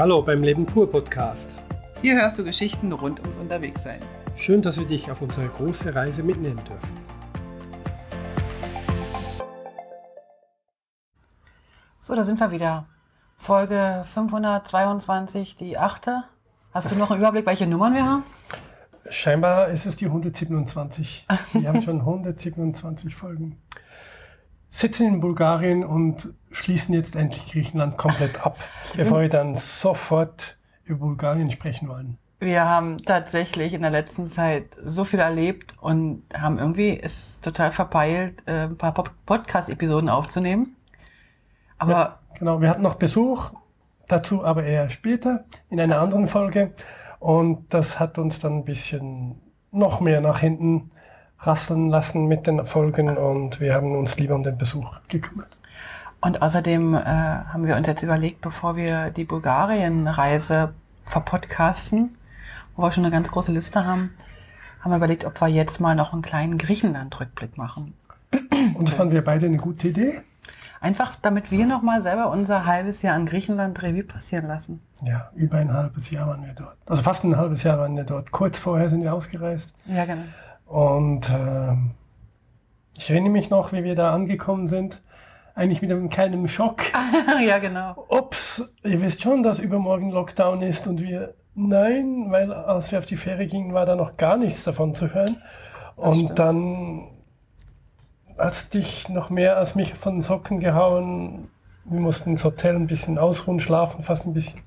Hallo beim Leben pur Podcast. Hier hörst du Geschichten rund ums Unterwegssein. Schön, dass wir dich auf unsere große Reise mitnehmen dürfen. So, da sind wir wieder. Folge 522, die achte. Hast du noch einen Überblick, welche Nummern wir haben? Scheinbar ist es die 127. Wir haben schon 127 Folgen. Sitzen in Bulgarien und schließen jetzt endlich Griechenland komplett ab, bevor wir dann sofort über Bulgarien sprechen wollen. Wir haben tatsächlich in der letzten Zeit so viel erlebt und haben irgendwie es total verpeilt, äh, ein paar Podcast-Episoden aufzunehmen. Aber ja, genau, wir hatten noch Besuch, dazu aber eher später in einer anderen Folge. Und das hat uns dann ein bisschen noch mehr nach hinten rasseln lassen mit den Folgen und wir haben uns lieber um den Besuch gekümmert. Und außerdem äh, haben wir uns jetzt überlegt, bevor wir die Bulgarien-Reise verpodcasten, wo wir schon eine ganz große Liste haben, haben wir überlegt, ob wir jetzt mal noch einen kleinen Griechenland-Rückblick machen. Und das fanden wir beide eine gute Idee. Einfach, damit wir noch mal selber unser halbes Jahr an Griechenland Revue passieren lassen. Ja, über ein halbes Jahr waren wir dort. Also fast ein halbes Jahr waren wir dort. Kurz vorher sind wir ausgereist. Ja, genau. Und äh, ich erinnere mich noch, wie wir da angekommen sind. Eigentlich mit einem kleinen Schock. ja, genau. Ups, ihr wisst schon, dass übermorgen Lockdown ist und wir, nein, weil als wir auf die Fähre gingen, war da noch gar nichts davon zu hören. Das und stimmt. dann hat es dich noch mehr als mich von den Socken gehauen. Wir mussten ins Hotel ein bisschen ausruhen, schlafen fast ein bisschen.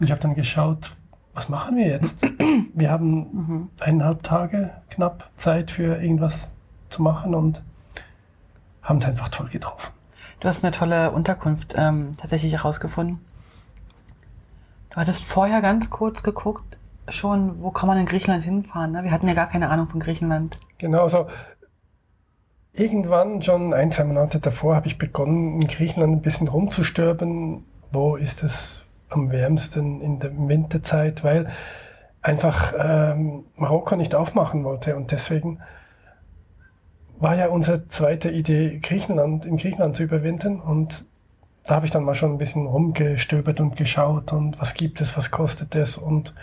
Und ich habe dann geschaut, was machen wir jetzt? Wir haben mhm. eineinhalb Tage knapp Zeit für irgendwas zu machen und haben es einfach toll getroffen. Du hast eine tolle Unterkunft ähm, tatsächlich herausgefunden. Du hattest vorher ganz kurz geguckt, schon, wo kann man in Griechenland hinfahren? Ne? Wir hatten ja gar keine Ahnung von Griechenland. Genau, also irgendwann schon ein, zwei Monate davor habe ich begonnen, in Griechenland ein bisschen rumzustürben. Wo ist es am wärmsten in der Winterzeit, weil einfach ähm, Marokko nicht aufmachen wollte. Und deswegen war ja unsere zweite Idee, Griechenland, in Griechenland zu überwintern. Und da habe ich dann mal schon ein bisschen rumgestöbert und geschaut und was gibt es, was kostet es und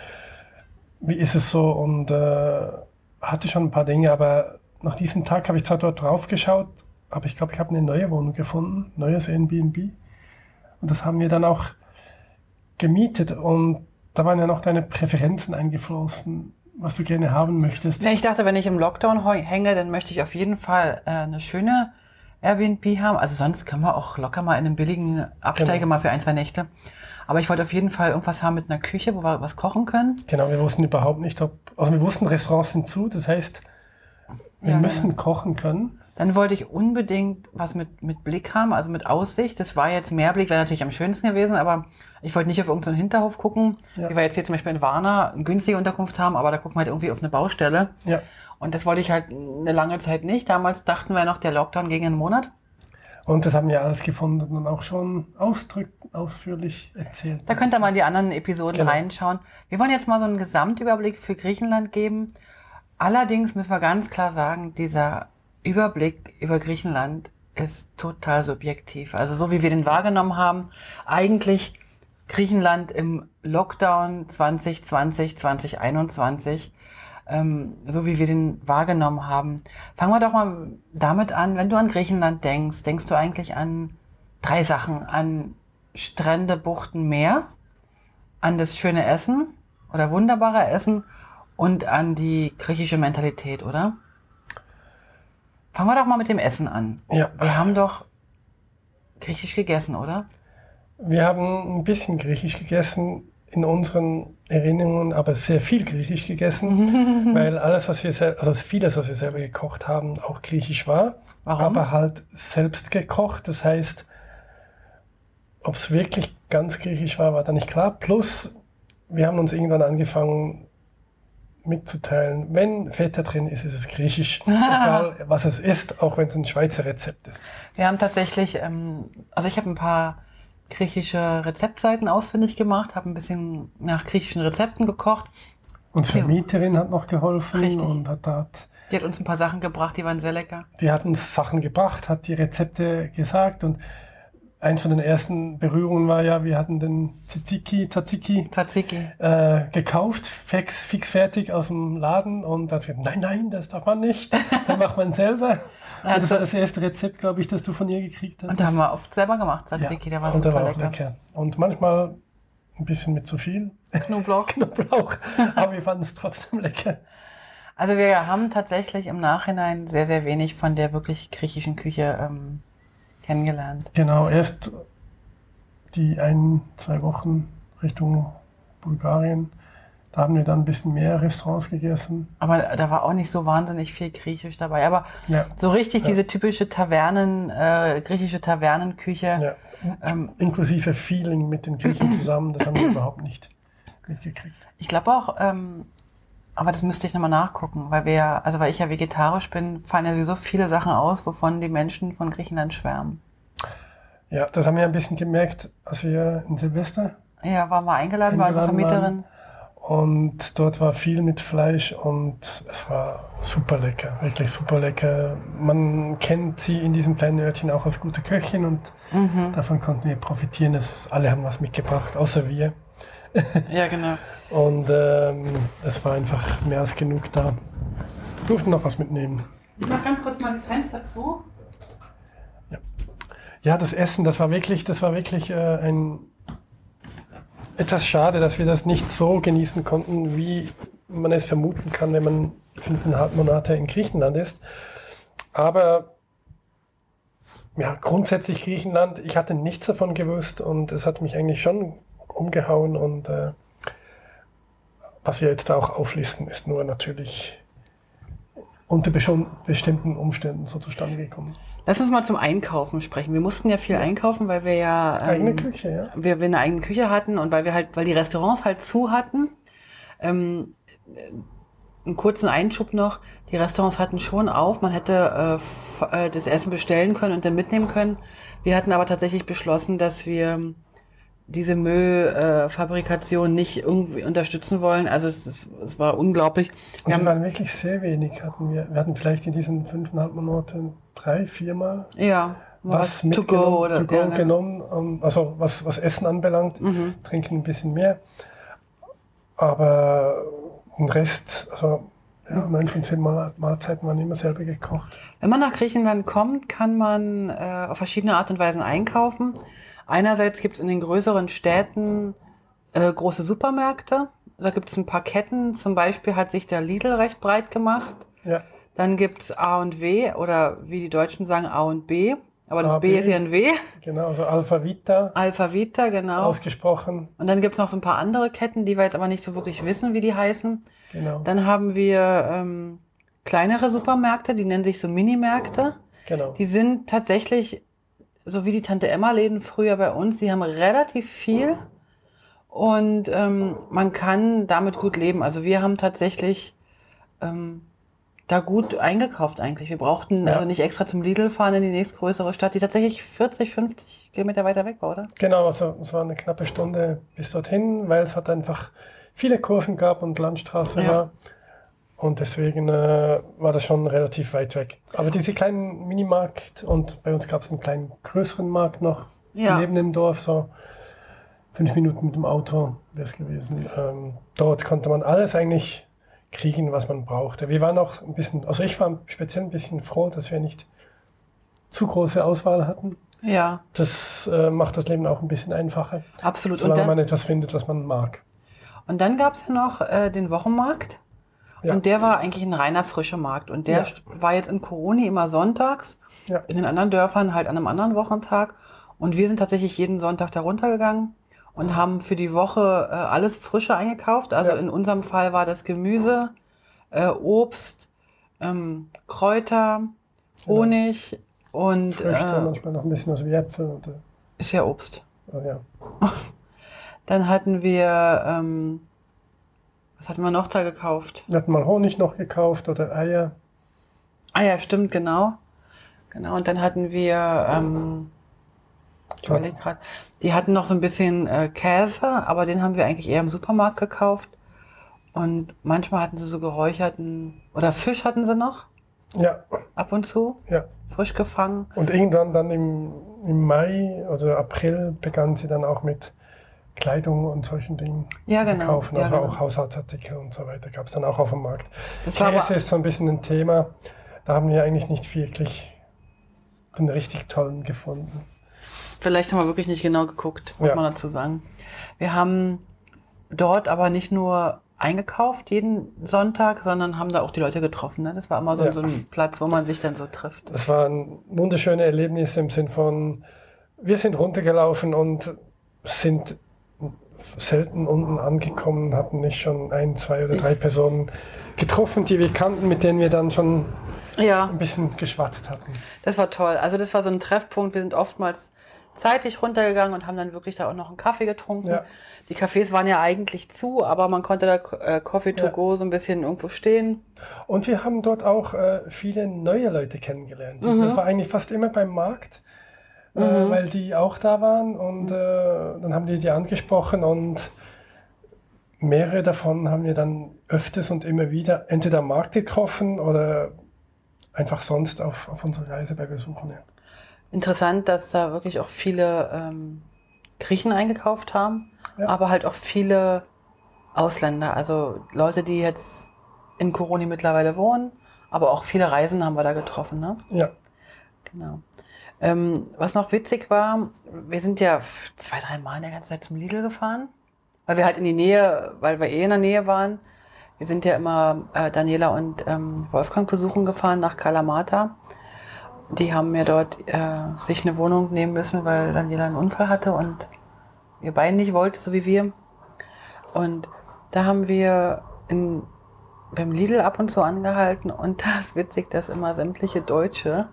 wie ist es so und äh, hatte schon ein paar Dinge, aber nach diesem Tag habe ich zwar dort drauf geschaut, aber ich glaube, ich habe eine neue Wohnung gefunden, neues Airbnb. Und das haben wir dann auch gemietet und da waren ja noch deine Präferenzen eingeflossen, was du gerne haben möchtest. Ja, ich dachte, wenn ich im Lockdown hänge, dann möchte ich auf jeden Fall äh, eine schöne Airbnb haben. Also sonst können wir auch locker mal in einem billigen Absteiger genau. mal für ein, zwei Nächte. Aber ich wollte auf jeden Fall irgendwas haben mit einer Küche, wo wir was kochen können. Genau, wir wussten überhaupt nicht, ob, also wir wussten, Restaurants sind zu, das heißt, wir ja, müssen genau. kochen können. Dann wollte ich unbedingt was mit, mit Blick haben, also mit Aussicht. Das war jetzt Meerblick, wäre natürlich am schönsten gewesen, aber ich wollte nicht auf irgendeinen Hinterhof gucken. Ja. Wie wir jetzt hier zum Beispiel in Warna eine günstige Unterkunft haben, aber da gucken wir halt irgendwie auf eine Baustelle. Ja. Und das wollte ich halt eine lange Zeit nicht. Damals dachten wir noch, der Lockdown gegen einen Monat. Und das haben wir alles gefunden und auch schon ausdrück, ausführlich erzählt. Da könnt ihr mal in die anderen Episoden genau. reinschauen. Wir wollen jetzt mal so einen Gesamtüberblick für Griechenland geben. Allerdings müssen wir ganz klar sagen, dieser Überblick über Griechenland ist total subjektiv. Also so wie wir den wahrgenommen haben, eigentlich Griechenland im Lockdown 2020, 2021, ähm, so wie wir den wahrgenommen haben. Fangen wir doch mal damit an, wenn du an Griechenland denkst, denkst du eigentlich an drei Sachen, an Strände, Buchten, Meer, an das schöne Essen oder wunderbare Essen und an die griechische Mentalität, oder? Fangen wir doch mal mit dem Essen an. Ja. Wir haben doch griechisch gegessen, oder? Wir haben ein bisschen griechisch gegessen in unseren Erinnerungen, aber sehr viel griechisch gegessen, weil alles, was wir selber, also vieles, was wir selber gekocht haben, auch griechisch war. Warum? Aber halt selbst gekocht. Das heißt, ob es wirklich ganz griechisch war, war da nicht klar. Plus, wir haben uns irgendwann angefangen, mitzuteilen. Wenn Feta drin ist, ist es griechisch. Egal, was es ist, auch wenn es ein Schweizer Rezept ist. Wir haben tatsächlich, ähm, also ich habe ein paar griechische Rezeptseiten ausfindig gemacht, habe ein bisschen nach griechischen Rezepten gekocht. Und Vermieterin ja. hat noch geholfen Richtig. und hat dort. Die hat uns ein paar Sachen gebracht, die waren sehr lecker. Die hat uns Sachen gebracht, hat die Rezepte gesagt und eins von den ersten Berührungen war ja, wir hatten den Tzatziki, Tzatziki, Tzatziki. Äh, gekauft, fix, fix fertig aus dem Laden und da hat gesagt, nein, nein, das darf man nicht, dann macht man selber. Und das war das erste Rezept, glaube ich, das du von ihr gekriegt hast. Und da haben wir oft selber gemacht, Tzatziki, ja, der war und super der war lecker. auch lecker. Und manchmal ein bisschen mit zu viel Knoblauch. Knoblauch, aber wir fanden es trotzdem lecker. Also wir haben tatsächlich im Nachhinein sehr, sehr wenig von der wirklich griechischen Küche ähm, kennengelernt. Genau, erst die ein, zwei Wochen Richtung Bulgarien. Da haben wir dann ein bisschen mehr Restaurants gegessen. Aber da war auch nicht so wahnsinnig viel Griechisch dabei. Aber Ja. so richtig Ja. diese typische Tavernen, äh, griechische Tavernenküche. Ja. Ähm, Inklusive Feeling mit den Griechen zusammen, das haben wir überhaupt nicht mitgekriegt. Ich glaube auch, ähm, aber das müsste ich nochmal nachgucken, weil wir ja, also weil ich ja vegetarisch bin, fallen ja sowieso viele Sachen aus, wovon die Menschen von Griechenland schwärmen. Ja, das haben wir ein bisschen gemerkt, als wir in Silvester Ja, waren wir eingeladen unserer Eingeladen Vermieterin. und dort war viel mit Fleisch und es war super lecker, wirklich super lecker. Man kennt sie in diesem kleinen Örtchen auch als gute Köchin und Mhm. davon konnten wir profitieren. Es, alle haben was mitgebracht, außer wir. Ja, genau. Und ähm, es war einfach mehr als genug da. Durften noch was mitnehmen. Ich mach ganz kurz mal das Fenster zu. Ja, das Essen, das war wirklich, das war wirklich äh, ein etwas schade, dass wir das nicht so genießen konnten, wie man es vermuten kann, wenn man fünfeinhalb Monate in Griechenland ist. Aber ja, grundsätzlich Griechenland, ich hatte nichts davon gewusst und es hat mich eigentlich schon umgehauen und äh, was wir jetzt auch auflisten, ist nur natürlich unter bestimmten Umständen so zustande gekommen. Lass uns mal zum Einkaufen sprechen. Wir mussten ja viel einkaufen, weil wir ja Eigene ähm, Küche, ja. wir, wir eine eigene Küche hatten und weil wir halt, weil die Restaurants halt zu hatten. Ähm, äh, einen kurzen Einschub noch, die Restaurants hatten schon auf, man hätte äh, äh, das Essen bestellen können und dann mitnehmen können. Wir hatten aber tatsächlich beschlossen, dass wir diese Müllfabrikation äh, nicht irgendwie unterstützen wollen. Also es, es, es war unglaublich. Und Wir haben, waren wirklich sehr wenig. Hatten wir, wir hatten vielleicht in diesen fünfeinhalb Monaten drei, viermal ja, was, to mitgenommen, go oder to go ja, genau. genommen. um, Also was, was Essen anbelangt, Mhm. trinken ein bisschen mehr. Aber den Rest, also ja, neun von zehn Mal, Mahlzeiten waren immer selber gekocht. Wenn man nach Griechenland kommt, kann man äh, auf verschiedene Art und Weisen einkaufen. Einerseits gibt es in den größeren Städten äh, große Supermärkte. Da gibt es ein paar Ketten. Zum Beispiel hat sich der Lidl recht breit gemacht. Ja, Dann gibt es A und W oder wie die Deutschen sagen A und B. Aber das A, B B. ist ja ein W. genau, also Alpha Vita Alpha Vita, genau. ausgesprochen. Und dann gibt es noch so ein paar andere Ketten, die wir jetzt aber nicht so wirklich wissen, wie die heißen. Genau, Dann haben wir ähm, kleinere Supermärkte, die nennen sich so Minimärkte. genau. Die sind tatsächlich, so wie die Tante Emma-Läden früher bei uns, die haben relativ viel und ähm, man kann damit gut leben. Also wir haben tatsächlich ähm, da gut eingekauft eigentlich. Wir brauchten Ja. also nicht extra zum Lidl fahren in die nächstgrößere Stadt, die tatsächlich 40, 50 Kilometer weiter weg war, oder? Genau, also es war eine knappe Stunde bis dorthin, weil es hat einfach viele Kurven gab und Landstraße Ja. war. Und deswegen äh, war das schon relativ weit weg. Aber diese kleinen Minimarkt und bei uns gab es einen kleinen größeren Markt noch Ja. neben dem Dorf, so fünf Minuten mit dem Auto wäre es gewesen. Ähm, dort konnte man alles eigentlich kriegen, was man brauchte. Wir waren auch ein bisschen, also ich war speziell ein bisschen froh, dass wir nicht zu große Auswahl hatten. Ja, Das äh, macht das Leben auch ein bisschen einfacher. absolut. Und Solange dann, man etwas findet, was man mag. und dann gab es ja noch äh, den Wochenmarkt. Ja. Und der war eigentlich ein reiner frischer Markt. Und der Ja. war jetzt in Coroni immer sonntags. Ja. In den anderen Dörfern halt an einem anderen Wochentag. Und wir sind tatsächlich jeden Sonntag da runtergegangen und haben für die Woche äh, alles Frische eingekauft. Also in unserem Fall war das Gemüse, äh, Obst, ähm, Kräuter, Genau. Honig und Früchte, äh, manchmal noch ein bisschen was wie Äpfel. Und, ist ja Obst. äh, ja. Dann hatten wir, ähm, was hatten wir noch da gekauft? Wir hatten mal Honig noch gekauft oder Eier. Ah ja, stimmt, genau. Genau, und dann hatten wir, ähm, ich überlege gerade, die hatten noch so ein bisschen äh, Käse, aber den haben wir eigentlich eher im Supermarkt gekauft. Und manchmal hatten sie so geräucherten, oder Fisch hatten sie noch, Ja, ab und zu, ja. frisch gefangen. Und irgendwann dann im im Mai oder April begann sie dann auch mit Kleidung und solchen Dingen ja, genau. verkaufen, Ja, also genau. auch Haushaltsartikel und so weiter gab es dann auch auf dem Markt. Das Käse ist so ein bisschen ein Thema, da haben wir eigentlich nicht wirklich den richtig tollen gefunden. Vielleicht haben wir wirklich nicht genau geguckt, muss Ja. man dazu sagen. Wir haben dort aber nicht nur eingekauft jeden Sonntag, sondern haben da auch die Leute getroffen. Ne? Das war immer so, Ja. so ein Platz, wo man sich dann so trifft. Das waren wunderschöne Erlebnisse im Sinn von, wir sind runtergelaufen und sind selten unten angekommen, hatten nicht schon ein, zwei oder drei Personen getroffen, die wir kannten, mit denen wir dann schon Ja, ein bisschen geschwatzt hatten. das war toll. Also das war so ein Treffpunkt. Wir sind oftmals zeitig runtergegangen und haben dann wirklich da auch noch einen Kaffee getrunken. Ja. Die Cafés waren ja eigentlich zu, aber man konnte da äh, Coffee to Ja. go so ein bisschen irgendwo stehen. Und wir haben dort auch äh, viele neue Leute kennengelernt. Das war eigentlich fast immer beim Markt, äh, weil die auch da waren und äh, dann haben die die angesprochen und mehrere davon haben wir dann öfters und immer wieder entweder am Markt getroffen oder einfach sonst auf, auf unserer Reise bei Besuchen. Ja. Interessant, dass da wirklich auch viele ähm, Griechen eingekauft haben, Ja. aber halt auch viele Ausländer, also Leute, die jetzt in Koroni mittlerweile wohnen, aber auch viele Reisen haben wir da getroffen, ne? ja. Genau. Ähm, was noch witzig war, wir sind ja zwei, drei Mal in der ganzen Zeit zum Lidl gefahren, weil wir halt in die Nähe, weil wir eh in der Nähe waren. Wir sind ja immer äh, Daniela und ähm, Wolfgang besuchen gefahren nach Kalamata. Die haben mir dort äh, sich eine Wohnung nehmen müssen, weil Daniela einen Unfall hatte und ihr beiden nicht wollte, so wie wir. Und da haben wir in, beim Lidl ab und zu angehalten und da ist witzig, dass immer sämtliche Deutsche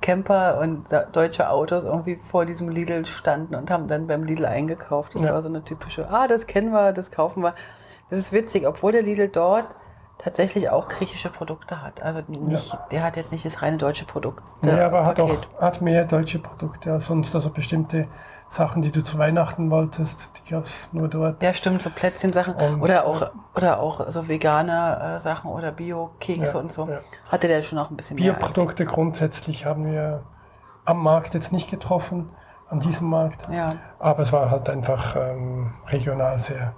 Camper und deutsche Autos irgendwie vor diesem Lidl standen und haben dann beim Lidl eingekauft. Das Ja. war so eine typische, ah, das kennen wir, das kaufen wir. Das ist witzig, obwohl der Lidl dort tatsächlich auch griechische Produkte hat. Also nicht, der hat jetzt nicht das reine deutsche Produkt. Nee, aber hat auch hat mehr deutsche Produkte als sonst. Also bestimmte Sachen, die du zu Weihnachten wolltest, die gab es nur dort. Der stimmt, so Plätzchensachen Und- oder auch oder auch so vegane äh, Sachen oder Bio-Kekse Ja, und so. ja. Hatte der schon auch ein bisschen Bioprodukte grundsätzlich haben wir am Markt jetzt nicht getroffen, an diesem Markt. Ja. Aber es war halt einfach ähm, regional sehr.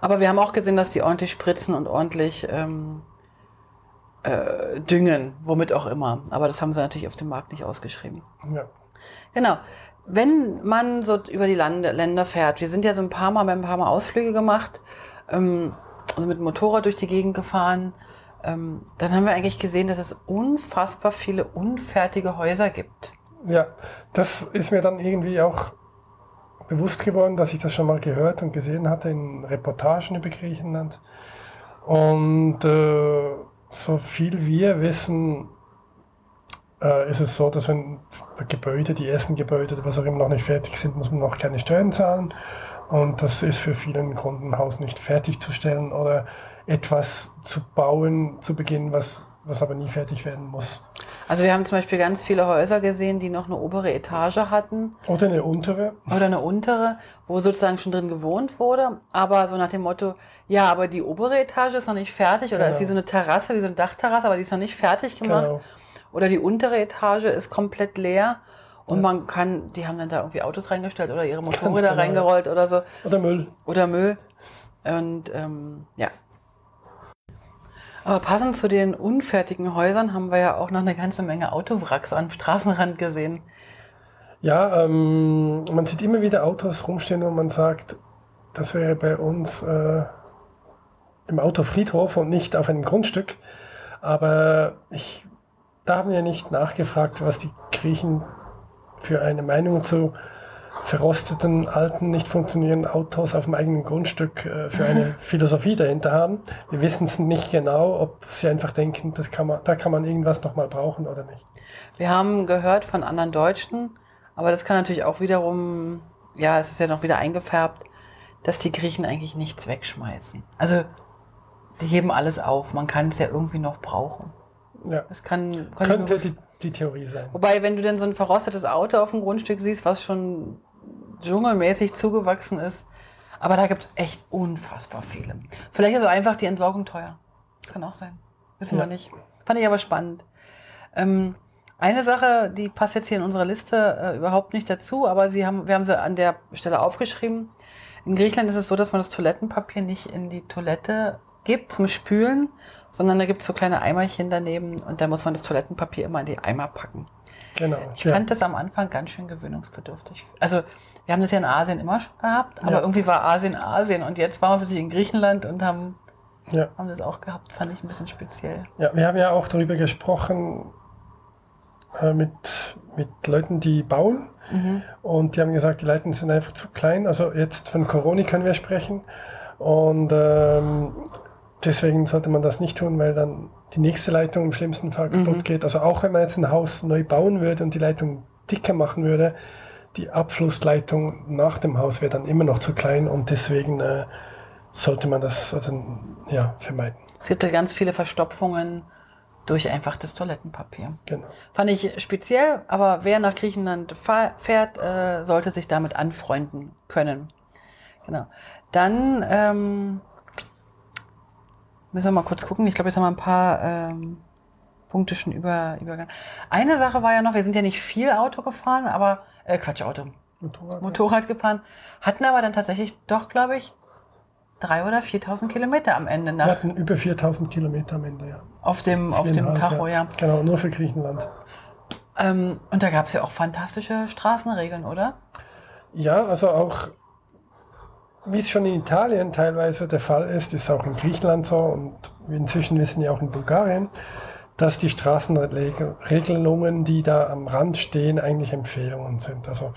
Aber wir haben auch gesehen, dass die ordentlich spritzen und ordentlich ähm, äh, düngen, womit auch immer. Aber das haben sie natürlich auf dem Markt nicht ausgeschrieben. Ja. Genau. Wenn man so über die Lande, Länder fährt, wir sind ja so ein paar Mal, haben ein paar Mal Ausflüge gemacht, ähm, also mit dem Motorrad durch die Gegend gefahren, ähm, dann haben wir eigentlich gesehen, dass es unfassbar viele unfertige Häuser gibt. ja, das ist mir dann irgendwie auch bewusst geworden, dass ich das schon mal gehört und gesehen hatte in Reportagen über Griechenland. Und äh, so viel wir wissen, äh, ist es so, dass wenn Gebäude, die ersten Gebäude oder was auch immer noch nicht fertig sind, muss man noch keine Steuern zahlen. Und das ist für vielen Kunden ein Haus nicht fertigzustellen oder etwas zu bauen zu Beginn, was, was aber nie fertig werden muss. Also wir haben zum Beispiel ganz viele Häuser gesehen, die noch eine obere Etage hatten Oder eine untere. oder eine untere, wo sozusagen schon drin gewohnt wurde, aber so nach dem Motto, ja, aber die obere Etage ist noch nicht fertig oder Genau. ist wie so eine Terrasse, wie so eine Dachterrasse, aber die ist noch nicht fertig gemacht. Genau. Oder die untere Etage ist komplett leer und man kann, die haben dann da irgendwie Autos reingestellt oder ihre Motorräder genau. reingerollt oder so Oder Müll. oder Müll. Und ähm, ja. Aber passend zu den unfertigen Häusern haben wir ja auch noch eine ganze Menge Autowracks am Straßenrand gesehen. Ja, ähm, man sieht immer wieder Autos rumstehen und man sagt, das wäre bei uns äh, im Autofriedhof und nicht auf einem Grundstück. Aber ich, da haben wir nicht nachgefragt, was die Griechen für eine Meinung zu verrosteten, alten, nicht funktionierenden Autos auf dem eigenen Grundstück äh, für eine Philosophie dahinter haben. Wir wissen es nicht genau, ob sie einfach denken, das kann man, da kann man irgendwas nochmal brauchen oder nicht. Wir haben gehört von anderen Deutschen, aber das kann natürlich auch wiederum, ja, es ist ja noch wieder eingefärbt, dass die Griechen eigentlich nichts wegschmeißen. Also die heben alles auf. Man kann es ja irgendwie noch brauchen. Ja. Das kann, kann Könnte die, die Theorie sein. Wobei, wenn du denn so ein verrostetes Auto auf dem Grundstück siehst, was schon dschungelmäßig zugewachsen ist, aber da gibt es echt unfassbar viele. Vielleicht ist auch einfach die Entsorgung teuer. Das kann auch sein. Wissen Ja. wir nicht. Fand ich aber spannend. Ähm, Eine Sache, die passt jetzt hier in unserer Liste äh, überhaupt nicht dazu, aber sie haben, wir haben sie an der Stelle aufgeschrieben. In Griechenland ist es so, dass man das Toilettenpapier nicht in die Toilette gibt zum Spülen, sondern da gibt es so kleine Eimerchen daneben und da muss man das Toilettenpapier immer in die Eimer packen. Genau. Ich ja. fand das am Anfang ganz schön gewöhnungsbedürftig. Also wir haben das ja in Asien immer schon gehabt, aber ja. irgendwie war Asien Asien und jetzt waren wir plötzlich in Griechenland und haben, ja. haben das auch gehabt, fand ich ein bisschen speziell. Ja, wir haben ja auch darüber gesprochen äh, mit, mit Leuten, die bauen mhm. und die haben gesagt, die Leitungen sind einfach zu klein. Also jetzt von Corona können wir sprechen und ähm, deswegen sollte man das nicht tun, weil dann die nächste Leitung im schlimmsten Fall kaputt mhm. geht. Also auch wenn man jetzt ein Haus neu bauen würde und die Leitung dicker machen würde, die Abflussleitung nach dem Haus wäre dann immer noch zu klein und deswegen äh, sollte man das also, ja, vermeiden. Es gibt ja ganz viele Verstopfungen durch einfach das Toilettenpapier. Genau. Fand ich speziell, aber wer nach Griechenland fährt, äh, sollte sich damit anfreunden können. Genau. Dann ähm, Müssen wir mal kurz gucken. Ich glaube, jetzt haben wir ein paar ähm, Punkte schon über, übergangen. Eine Sache war ja noch, wir sind ja nicht viel Auto gefahren, aber, äh, Quatsch, Auto. Motorrad, Motorrad ja. gefahren. Hatten aber dann tatsächlich doch, glaube ich, drei oder 4.000 Kilometer am Ende nach. Wir hatten über 4.000 Kilometer am Ende, ja. Auf dem, auf dem Tacho, ja. ja. Genau, nur für Griechenland. Ähm, und da gab es ja auch fantastische Straßenregeln, oder? Ja, also auch wie es schon in Italien teilweise der Fall ist, ist auch in Griechenland so und inzwischen wissen wir auch in Bulgarien, dass die Straßenregelungen, die da am Rand stehen, eigentlich Empfehlungen sind. Also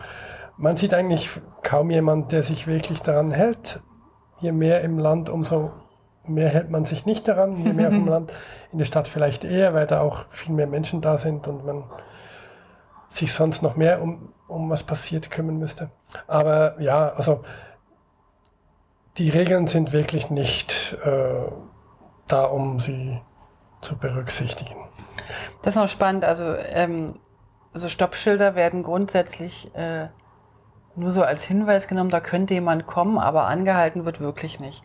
man sieht eigentlich kaum jemand, der sich wirklich daran hält. Je mehr im Land, umso mehr hält man sich nicht daran. Je mehr vom Land, in der Stadt vielleicht eher, weil da auch viel mehr Menschen da sind und man sich sonst noch mehr um, um was passiert kümmern müsste. Aber ja, also die Regeln sind wirklich nicht äh, da, um sie zu berücksichtigen. Das ist noch spannend. Also ähm, so Stoppschilder werden grundsätzlich äh, nur so als Hinweis genommen, da könnte jemand kommen, aber angehalten wird wirklich nicht.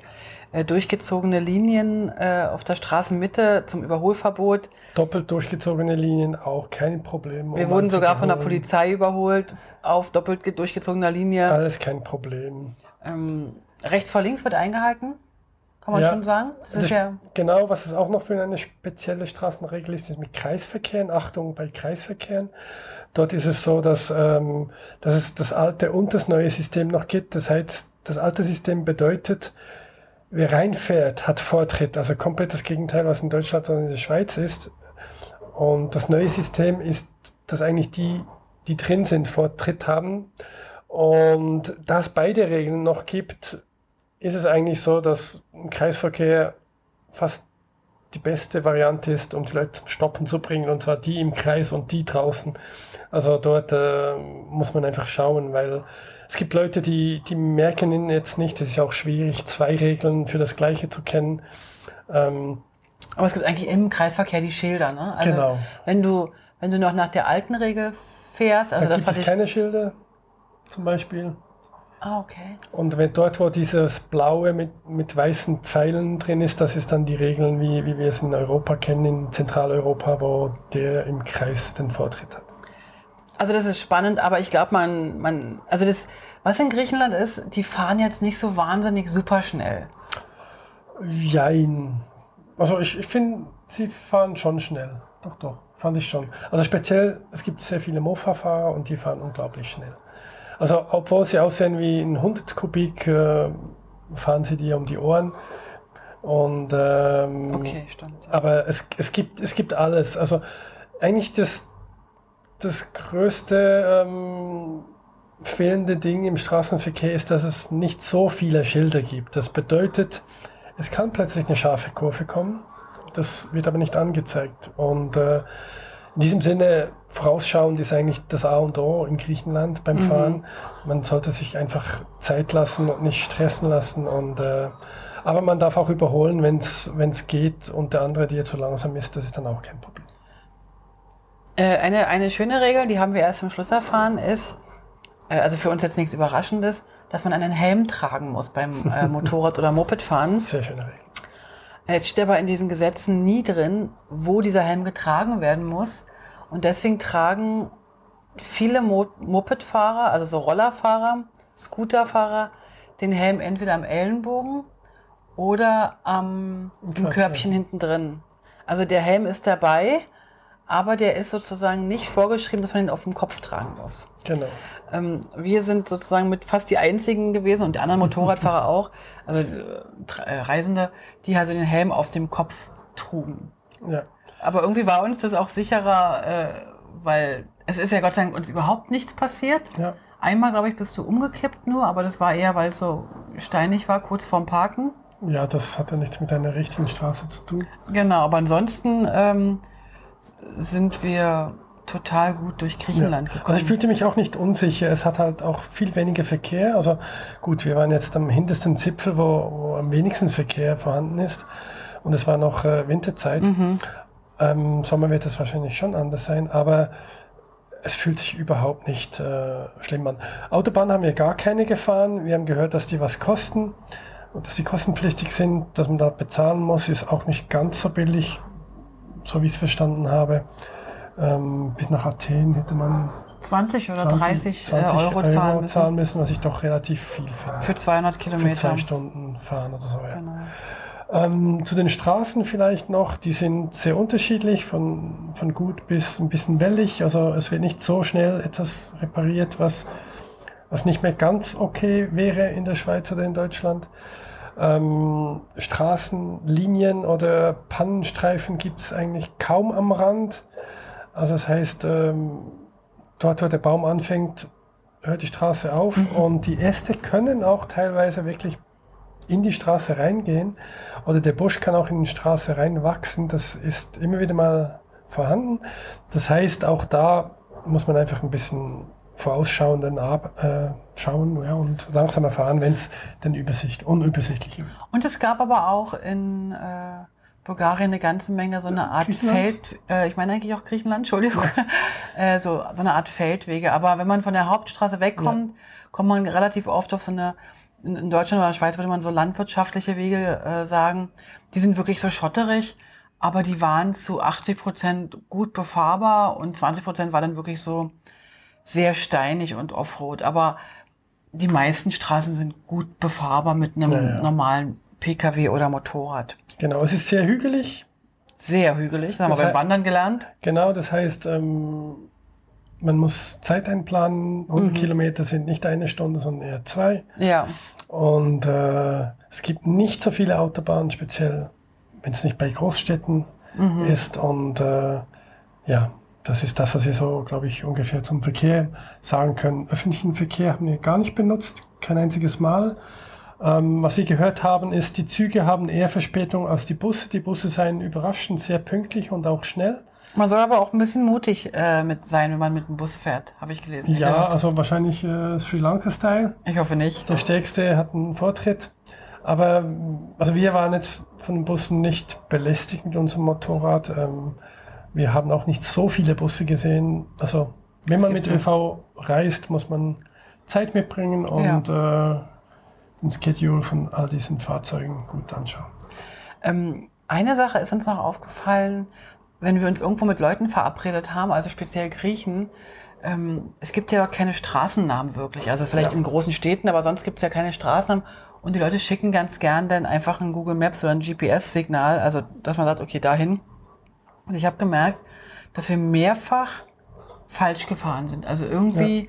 Äh, durchgezogene Linien äh, auf der Straßenmitte zum Überholverbot. Doppelt durchgezogene Linien auch kein Problem. Wir um wurden sogar von der Polizei überholt auf doppelt durchgezogener Linie. Alles kein Problem. Ähm, Rechts vor links wird eingehalten, kann man ja, schon sagen. Das das ja genau, was es auch noch für eine spezielle Straßenregel ist, ist mit Kreisverkehren. Achtung bei Kreisverkehren. Dort ist es so, dass, ähm, dass es das alte und das neue System noch gibt. Das heißt, das alte System bedeutet, wer reinfährt, hat Vortritt. Also komplett das Gegenteil, was in Deutschland oder in der Schweiz ist. Und das neue System ist, dass eigentlich die, die drin sind, Vortritt haben. Und da es beide Regeln noch gibt, ist es eigentlich so, dass im Kreisverkehr fast die beste Variante ist, um die Leute zum Stoppen zu bringen, und zwar die im Kreis und die draußen. Also dort äh, muss man einfach schauen, weil es gibt Leute, die, die merken jetzt nicht, es ist auch schwierig, zwei Regeln für das Gleiche zu kennen. Ähm, Aber es gibt eigentlich im Kreisverkehr die Schilder, ne? Also genau. Wenn du, wenn du noch nach der alten Regel fährst, also da das gibt es keine Schilder zum Beispiel. Ah, okay. Und wenn dort, wo dieses Blaue mit, mit weißen Pfeilen drin ist, das ist dann die Regeln, wie, wie wir es in Europa kennen, in Zentraleuropa, wo der im Kreis den Vortritt hat. Also das ist spannend, aber ich glaube, man, man, also das, was in Griechenland ist, die fahren jetzt nicht so wahnsinnig super schnell. Jein. Also ich, ich finde, sie fahren schon schnell. Doch, doch, fand ich schon. Also speziell, es gibt sehr viele Mofa-Fahrer und die fahren unglaublich schnell. Also obwohl sie aussehen wie ein 100 Kubik, äh, fahren sie dir um die Ohren. Und, ähm, okay, stimmt. Ja. Aber es, es, gibt, es gibt alles. Also eigentlich das, das größte ähm, fehlende Ding im Straßenverkehr ist, dass es nicht so viele Schilder gibt. Das bedeutet, es kann plötzlich eine scharfe Kurve kommen. Das wird aber nicht angezeigt. Und äh, in diesem Sinne, vorausschauend ist eigentlich das A und O in Griechenland beim mhm. Fahren. Man sollte sich einfach Zeit lassen und nicht stressen lassen. Und, äh, aber man darf auch überholen, wenn es geht und der andere dir zu langsam ist. Das ist dann auch kein Problem. Äh, eine, eine schöne Regel, die haben wir erst im Schluss erfahren, ist, äh, also für uns jetzt nichts Überraschendes, dass man einen Helm tragen muss beim äh, Motorrad- oder Mopedfahren. Sehr schöne Regel. Jetzt steht aber in diesen Gesetzen nie drin, wo dieser Helm getragen werden muss. Und deswegen tragen viele Mo Mopedfahrer, also so Rollerfahrer, Scooterfahrer, den Helm entweder am Ellenbogen oder am im Körbchen hinten drin. Also der Helm ist dabei, aber der ist sozusagen nicht vorgeschrieben, dass man ihn auf dem Kopf tragen muss. Genau. Ähm, wir sind sozusagen mit fast die einzigen gewesen und die anderen Motorradfahrer auch, also äh, Reisende, die also den Helm auf dem Kopf trugen. Ja. Aber irgendwie war uns das auch sicherer, äh, weil es ist ja Gott sei Dank uns überhaupt nichts passiert. Ja. Einmal, glaube ich, bist du umgekippt nur, aber das war eher, weil es so steinig war, kurz vorm Parken. Ja, das hatte nichts mit einer richtigen Straße zu tun. Genau, aber ansonsten ähm, sind wir total gut durch Griechenland ja. gekommen. Also ich fühlte mich auch nicht unsicher. Es hat halt auch viel weniger Verkehr. Also gut, wir waren jetzt am hintersten Zipfel, wo, wo am wenigsten Verkehr vorhanden ist. Und es war noch äh, Winterzeit. Mhm. Ähm, Sommer wird es wahrscheinlich schon anders sein, aber es fühlt sich überhaupt nicht äh, schlimm an. Autobahnen haben wir gar keine gefahren. Wir haben gehört, dass die was kosten und dass die kostenpflichtig sind, dass man da bezahlen muss, ist auch nicht ganz so billig, so wie ich es verstanden habe. Ähm, bis nach Athen hätte man 20 oder 30 20 äh, Euro, zahlen, müssen. zahlen müssen, was ich doch relativ viel finde. Für 200 Kilometer. Für zwei Stunden fahren oder so, ja. Genau. Ähm, zu den Straßen vielleicht noch, die sind sehr unterschiedlich, von, von gut bis ein bisschen wellig. Also es wird nicht so schnell etwas repariert, was, was nicht mehr ganz okay wäre in der Schweiz oder in Deutschland. Ähm, Straßenlinien oder Pannenstreifen gibt es eigentlich kaum am Rand. Also das heißt, ähm, dort, wo der Baum anfängt, hört die Straße auf mhm. und die Äste können auch teilweise wirklich in die Straße reingehen oder der Busch kann auch in die Straße reinwachsen. Das ist immer wieder mal vorhanden. Das heißt, auch da muss man einfach ein bisschen vorausschauenden äh, schauen ja, und langsamer fahren, wenn es dann übersicht, unübersichtlich wird. Und es gab aber auch in äh, Bulgarien eine ganze Menge so eine Art Feld, äh, ich meine eigentlich auch Griechenland, Entschuldigung, ja. äh, so, so eine Art Feldwege. Aber wenn man von der Hauptstraße wegkommt, ja. kommt man relativ oft auf so eine in Deutschland oder in der Schweiz würde man so landwirtschaftliche Wege äh, sagen, die sind wirklich so schotterig, aber die waren zu 80 Prozent gut befahrbar und 20 Prozent war dann wirklich so sehr steinig und Offroad. Aber die meisten Straßen sind gut befahrbar mit einem ja, ja. normalen Pkw oder Motorrad. Genau, es ist sehr hügelig. Sehr hügelig, das haben das wir beim Wandern gelernt. Genau, das heißt, ähm, man muss Zeit einplanen. 100 mhm. Kilometer sind nicht eine Stunde, sondern eher zwei. Ja. Und äh, es gibt nicht so viele Autobahnen, speziell wenn es nicht bei Großstädten mhm. ist. Und äh, ja, das ist das, was wir so, glaube ich, ungefähr zum Verkehr sagen können. Öffentlichen Verkehr haben wir gar nicht benutzt, kein einziges Mal. Ähm, was wir gehört haben, ist, die Züge haben eher Verspätung als die Busse. Die Busse seien überraschend sehr pünktlich und auch schnell. Man soll aber auch ein bisschen mutig äh, mit sein, wenn man mit dem Bus fährt, habe ich gelesen. Ja, also wahrscheinlich äh, Sri Lanka-Style. Ich hoffe nicht. Der Stärkste hat einen Vortritt. Aber also wir waren jetzt von den Bussen nicht belästigt mit unserem Motorrad. Ähm, wir haben auch nicht so viele Busse gesehen. Also wenn es man mit ÖV reist, muss man Zeit mitbringen und ja. äh, den Schedule von all diesen Fahrzeugen gut anschauen. Ähm, eine Sache ist uns noch aufgefallen, wenn wir uns irgendwo mit Leuten verabredet haben, also speziell Griechen, ähm, es gibt ja dort keine Straßennamen wirklich. Also vielleicht ja. in großen Städten, aber sonst gibt es ja keine Straßennamen. Und die Leute schicken ganz gern dann einfach ein Google Maps oder ein GPS-Signal, also dass man sagt, okay, dahin. Und ich habe gemerkt, dass wir mehrfach falsch gefahren sind. Also irgendwie.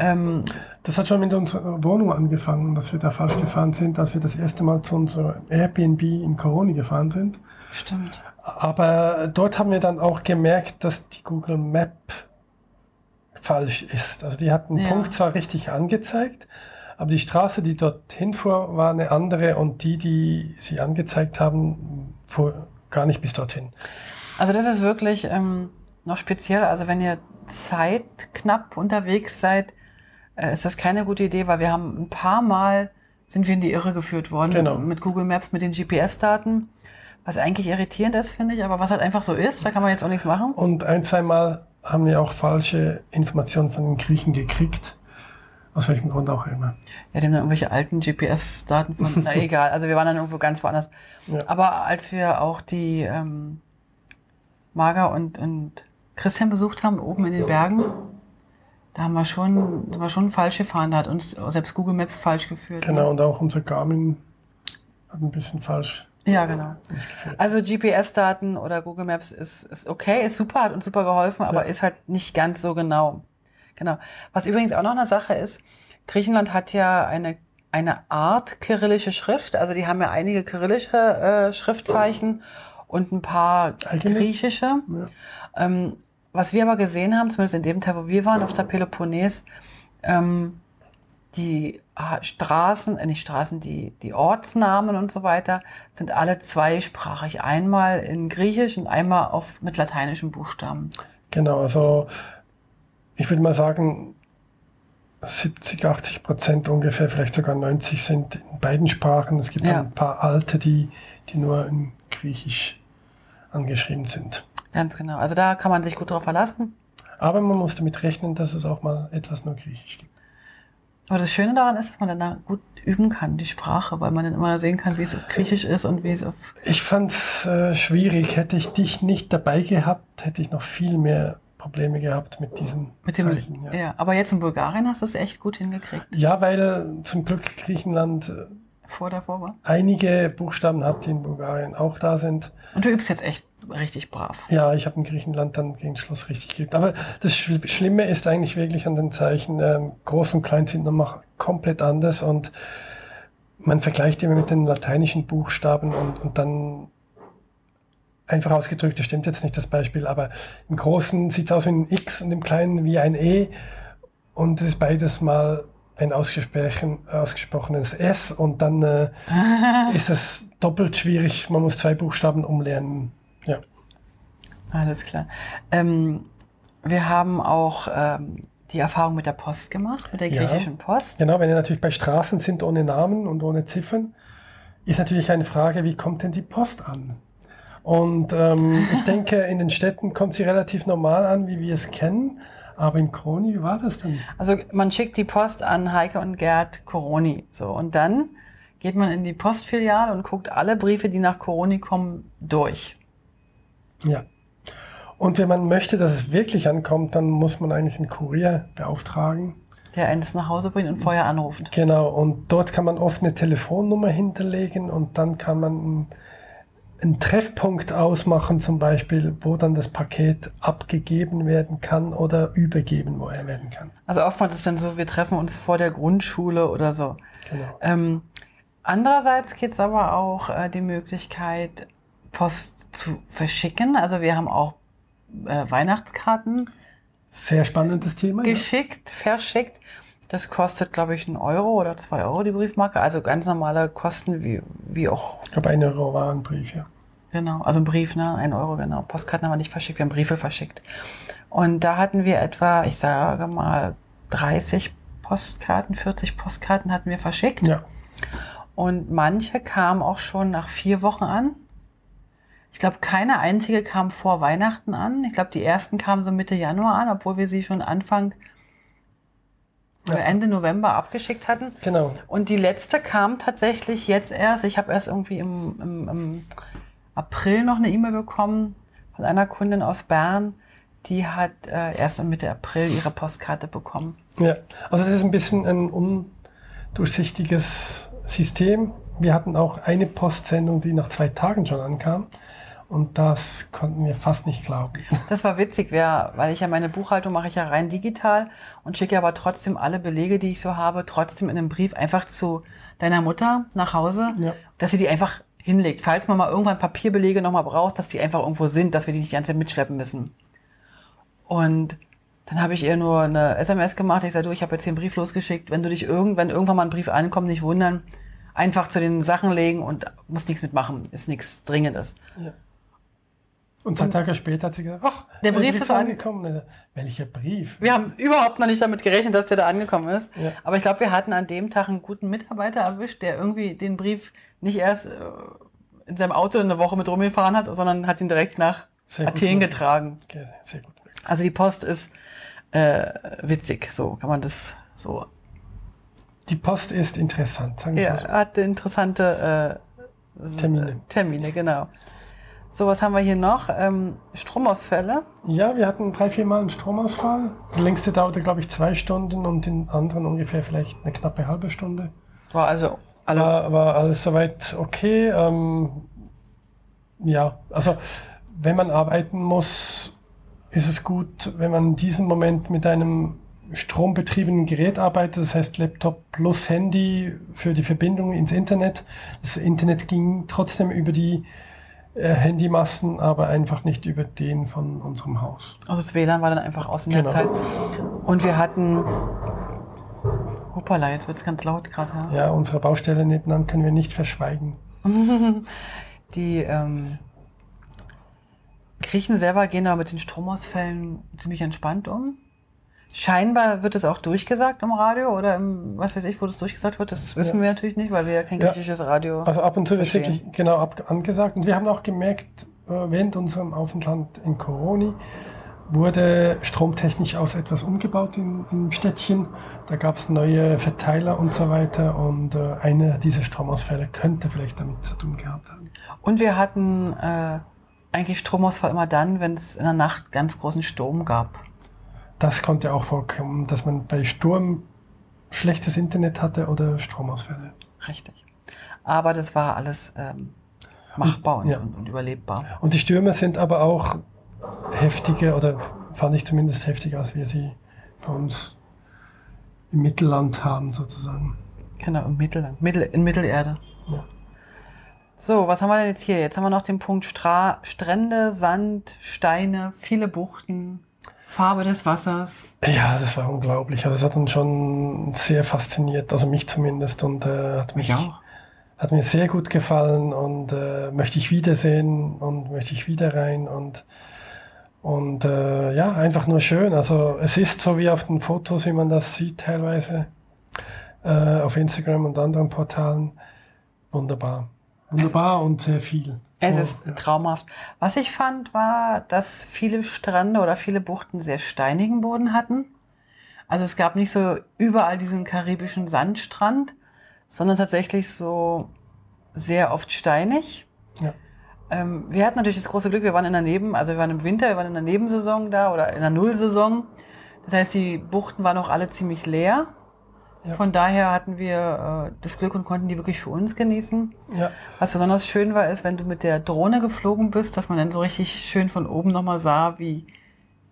Ja. Ähm, das hat schon mit unserer Wohnung angefangen, dass wir da falsch gefahren sind, als wir das erste Mal zu unserem Airbnb in Corona gefahren sind. Stimmt. Aber dort haben wir dann auch gemerkt, dass die Google Map falsch ist. Also die hat einen ja. Punkt zwar richtig angezeigt, aber die Straße, die dorthin fuhr, war eine andere und die, die sie angezeigt haben, fuhr gar nicht bis dorthin. Also das ist wirklich ähm, noch speziell. Also wenn ihr zeitknapp unterwegs seid, äh, ist das keine gute Idee, weil wir haben ein paar Mal sind wir in die Irre geführt worden genau. mit Google Maps, mit den GPS-Daten was eigentlich irritierend ist, finde ich, aber was halt einfach so ist, da kann man jetzt auch nichts machen. Und ein, zwei Mal haben wir auch falsche Informationen von den Griechen gekriegt. Aus welchem Grund auch immer. Ja, die haben dann irgendwelche alten GPS-Daten von, na egal, also wir waren dann irgendwo ganz woanders. Ja. Aber als wir auch die ähm, Mager und, und Christian besucht haben, oben in den Bergen, da haben wir schon, sind wir schon falsch gefahren. Da hat uns selbst Google Maps falsch geführt. Genau, ne? und auch unser Garmin hat ein bisschen falsch Ja, genau. Also GPS-Daten oder Google Maps ist, ist okay, ist super, hat uns super geholfen, aber Ja. ist halt nicht ganz so genau. Genau. Was übrigens auch noch eine Sache ist, Griechenland hat ja eine, eine Art kyrillische Schrift, also die haben ja einige kyrillische äh, Schriftzeichen und ein paar Eigene? griechische. Ja. Ähm, was wir aber gesehen haben, zumindest in dem Teil, wo wir waren, auf der Peloponnes, ähm, die ah, Straßen, äh, nicht Straßen, die, die Ortsnamen und so weiter sind alle zweisprachig. Einmal in Griechisch und einmal auf, mit lateinischen Buchstaben. Genau, also ich würde mal sagen, 70, 80 Prozent ungefähr, vielleicht sogar 90 sind in beiden Sprachen. Es gibt Ja. ein paar alte, die, die nur in Griechisch angeschrieben sind. Ganz genau. Also da kann man sich gut drauf verlassen. Aber man muss damit rechnen, dass es auch mal etwas nur Griechisch gibt. Aber das Schöne daran ist, dass man dann da gut üben kann, die Sprache, weil man dann immer sehen kann, wie es auf Griechisch ist und wie es auf. Ich fand es äh, schwierig. Hätte ich dich nicht dabei gehabt, hätte ich noch viel mehr Probleme gehabt mit diesen Mit dem, Zeichen. ja. Ja. aber jetzt in Bulgarien hast du es echt gut hingekriegt. ja, weil zum Glück Griechenland äh, Vor davor war. einige Buchstaben hat, die in Bulgarien auch da sind. Und du übst jetzt echt richtig brav. Ja, ich habe in Griechenland dann gegen Schluss richtig geübt. Aber das Schl- Schlimme ist eigentlich wirklich an den Zeichen, ähm, groß und klein sind nochmal komplett anders und man vergleicht immer mit den lateinischen Buchstaben und, und dann einfach ausgedrückt, das stimmt jetzt nicht das Beispiel, aber im Großen sieht es aus wie ein X und im Kleinen wie ein E und es ist beides mal ein ausgesprochen, ausgesprochenes S und dann äh, ist es doppelt schwierig, man muss zwei Buchstaben umlernen. Ja. Alles klar. Ähm, wir haben auch ähm, die Erfahrung mit der Post gemacht, mit der Ja. griechischen Post. Genau, wenn ihr natürlich bei Straßen sind ohne Namen und ohne Ziffern, ist natürlich eine Frage, wie kommt denn die Post an? Und ähm, ich denke, in den Städten kommt sie relativ normal an, wie wir es kennen. Aber in Kroni, wie war das denn? Also man schickt die Post an Heike und Gerd Coroni. So, und dann geht man in die Postfiliale und guckt alle Briefe, die nach Coroni kommen, durch. Ja. Und wenn man möchte, dass es wirklich ankommt, dann muss man eigentlich einen Kurier beauftragen. Der einen das nach Hause bringt und vorher anruft. Genau, und dort kann man oft eine Telefonnummer hinterlegen und dann kann man einen, Treffpunkt ausmachen, zum Beispiel, wo dann das Paket abgegeben werden kann oder übergeben werden kann. Also oftmals ist dann so, wir treffen uns vor der Grundschule oder so. Genau. Ähm, andererseits gibt es aber auch äh, die Möglichkeit, Post zu verschicken. Also wir haben auch äh, Weihnachtskarten Sehr spannendes Thema. Ja. geschickt, verschickt. Das kostet, glaube ich, einen Euro oder zwei Euro die Briefmarke. Also ganz normale Kosten wie, wie auch, Ich glaube, ein Euro war ein Brief, ja. genau, also ein Brief, ne? Ein Euro, genau. Postkarten haben wir nicht verschickt, wir haben Briefe verschickt. Und da hatten wir etwa, ich sage mal, 30 Postkarten, 40 Postkarten hatten wir verschickt. Ja, Und manche kamen auch schon nach vier Wochen an. Ich glaube, keine einzige kam vor Weihnachten an. Ich glaube, die ersten kamen so Mitte Januar an, obwohl wir sie schon Anfang oder. Ende November abgeschickt hatten. genau. Und die letzte kam tatsächlich jetzt erst. Ich habe erst irgendwie im, im, im April noch eine E-Mail bekommen von einer Kundin aus Bern. Die hat äh, erst Mitte April ihre Postkarte bekommen. Ja, also es ist ein bisschen ein undurchsichtiges System. Wir hatten auch eine Postsendung, die nach zwei Tagen schon ankam. Und das konnten wir fast nicht glauben. Das war witzig, wer, weil ich ja meine Buchhaltung mache ich ja rein digital und schicke aber trotzdem alle Belege, die ich so habe, trotzdem in einem Brief einfach zu deiner Mutter nach Hause, Ja. dass sie die einfach hinlegt. Falls man mal irgendwann Papierbelege nochmal braucht, dass die einfach irgendwo sind, dass wir die nicht die ganze Zeit mitschleppen müssen. Und dann habe ich ihr nur eine SMS gemacht. Ich sage, du, ich habe jetzt hier einen Brief losgeschickt. Wenn du dich irgendwann, irgendwann mal ein Brief ankommt, nicht wundern. Einfach zu den Sachen legen und muss nichts mitmachen. Ist nichts Dringendes. Und zwei Tage später hat sie gesagt, ach, Der Brief ist angekommen. Welcher Brief? Wir haben überhaupt noch nicht damit gerechnet, dass der da angekommen ist. Ja. Aber ich glaube, wir hatten an dem Tag einen guten Mitarbeiter erwischt, der irgendwie den Brief nicht erst äh, in seinem Auto eine Woche mit rumgefahren hat, sondern hat ihn direkt nach Sehr Athen getragen. Okay, sehr gut. Also die Post ist äh, witzig, so kann man das so. Die Post ist interessant, sagen Ja, so. hat interessante äh, Termine. Termine, genau. So, was haben wir hier noch? Ähm, Stromausfälle. Ja, wir hatten drei, vier Mal einen Stromausfall. Der längste dauerte, glaube ich, zwei Stunden und den anderen ungefähr vielleicht eine knappe halbe Stunde. War also alles. War, war alles soweit okay. Ähm, ja, also wenn man arbeiten muss, ist es gut, wenn man in diesem Moment mit einem strombetriebenen Gerät arbeitet, das heißt Laptop plus Handy für die Verbindung ins Internet. Das Internet ging trotzdem über die Handymasten, aber einfach nicht über den von unserem Haus. Also das WLAN war dann einfach aus in der Genau. Zeit. Und wir hatten. Hoppala, jetzt wird es ganz laut gerade. Ja? Ja, unsere Baustelle nebenan können wir nicht verschweigen. Die ähm, Griechen selber gehen aber mit den Stromausfällen ziemlich entspannt um. Scheinbar wird es auch durchgesagt im Radio oder im, was weiß ich, wo das durchgesagt wird. Das wissen Ja. wir natürlich nicht, weil wir ja kein Ja. griechisches Radio. Also ab und zu ist Verstehen. wirklich genau ab, angesagt. Und wir haben auch gemerkt, äh, während unserem Aufenthalt in Coroni wurde stromtechnisch aus etwas umgebaut in, im Städtchen. Da gab es neue Verteiler und so weiter. Und äh, einer dieser Stromausfälle könnte vielleicht damit zu tun gehabt haben. Und wir hatten äh, eigentlich Stromausfall immer dann, wenn es in der Nacht ganz großen Sturm gab. Das konnte auch vorkommen, dass man bei Sturm schlechtes Internet hatte oder Stromausfälle. Richtig. Aber das war alles ähm, machbar und, Ja. und, und überlebbar. Und die Stürme sind aber auch heftiger, oder fand ich zumindest heftiger, als wir sie bei uns im Mittelland haben, sozusagen. Genau, im Mittelland, Mittel, in Mittelerde. Ja. So, was haben wir denn jetzt hier? Jetzt haben wir noch den Punkt Stra Strände, Sand, Steine, viele Buchten, Farbe des Wassers. Ja, das war unglaublich. Also es hat uns schon sehr fasziniert, also mich zumindest, und äh, hat mich hat mir sehr gut gefallen und äh, möchte ich wiedersehen und möchte ich wieder rein und und äh, ja, einfach nur schön. Also es ist so wie auf den Fotos, wie man das sieht teilweise äh, auf Instagram und anderen Portalen. Wunderbar. Wunderbar und sehr viel. Es Oh, ist ja. traumhaft. Was ich fand, war, dass viele Strände oder viele Buchten sehr steinigen Boden hatten. Also es gab nicht so überall diesen karibischen Sandstrand, sondern tatsächlich so sehr oft steinig. Ja. Ähm, wir hatten natürlich das große Glück, wir waren in der Neben, also wir waren im Winter, wir waren in der Nebensaison da oder in der Nullsaison. Das heißt, die Buchten waren auch alle ziemlich leer. Ja. Von daher hatten wir äh, das Glück und konnten die wirklich für uns genießen. Ja, Was besonders schön war, ist, wenn du mit der Drohne geflogen bist, dass man dann so richtig schön von oben nochmal sah, wie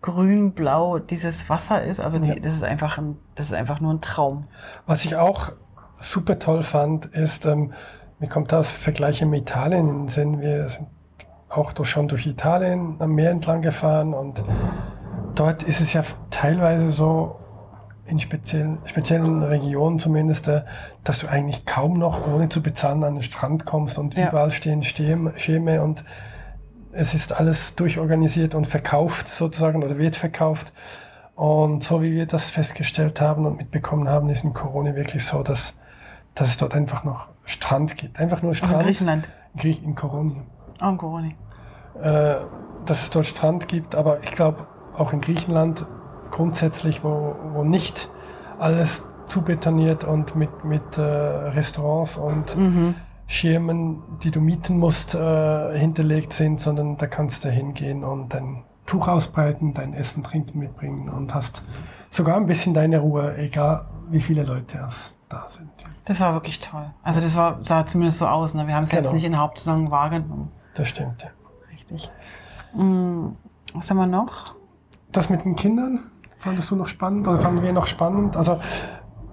grün, blau dieses Wasser ist. Also die, Ja. das ist einfach ein, das ist einfach nur ein Traum. Was ich auch super toll fand, ist, ähm, mir kommt das Vergleiche mit Italien in den Sinn. Wir sind auch durch, schon durch Italien am Meer entlang gefahren und dort ist es ja teilweise so, in speziellen, speziellen Regionen zumindest, äh, dass du eigentlich kaum noch ohne zu bezahlen an den Strand kommst und Ja. überall stehen Schirme und es ist alles durchorganisiert und verkauft sozusagen oder wird verkauft. Und so wie wir das festgestellt haben und mitbekommen haben, ist in Corona wirklich so, dass, dass es dort einfach noch Strand gibt. Einfach nur Auch in Strand. Griechenland. In Griech- in Corona. Auch in Corona. Äh, dass es dort Strand gibt, aber ich glaube auch in Griechenland grundsätzlich, wo, wo nicht alles zubetoniert und mit, mit äh, Restaurants und Mhm. Schirmen, die du mieten musst, äh, hinterlegt sind, sondern da kannst du hingehen und dein Tuch ausbreiten, dein Essen, Trinken mitbringen und hast sogar ein bisschen deine Ruhe, egal wie viele Leute erst da sind. Das war wirklich toll. Also das war, sah zumindest so aus. Ne? Wir haben es Genau. jetzt nicht in der Hauptsaison wahrgenommen. Das stimmt, ja. Richtig. Mm, was haben wir noch? Das mit den Kindern, fandest du noch spannend oder fanden wir noch spannend? Also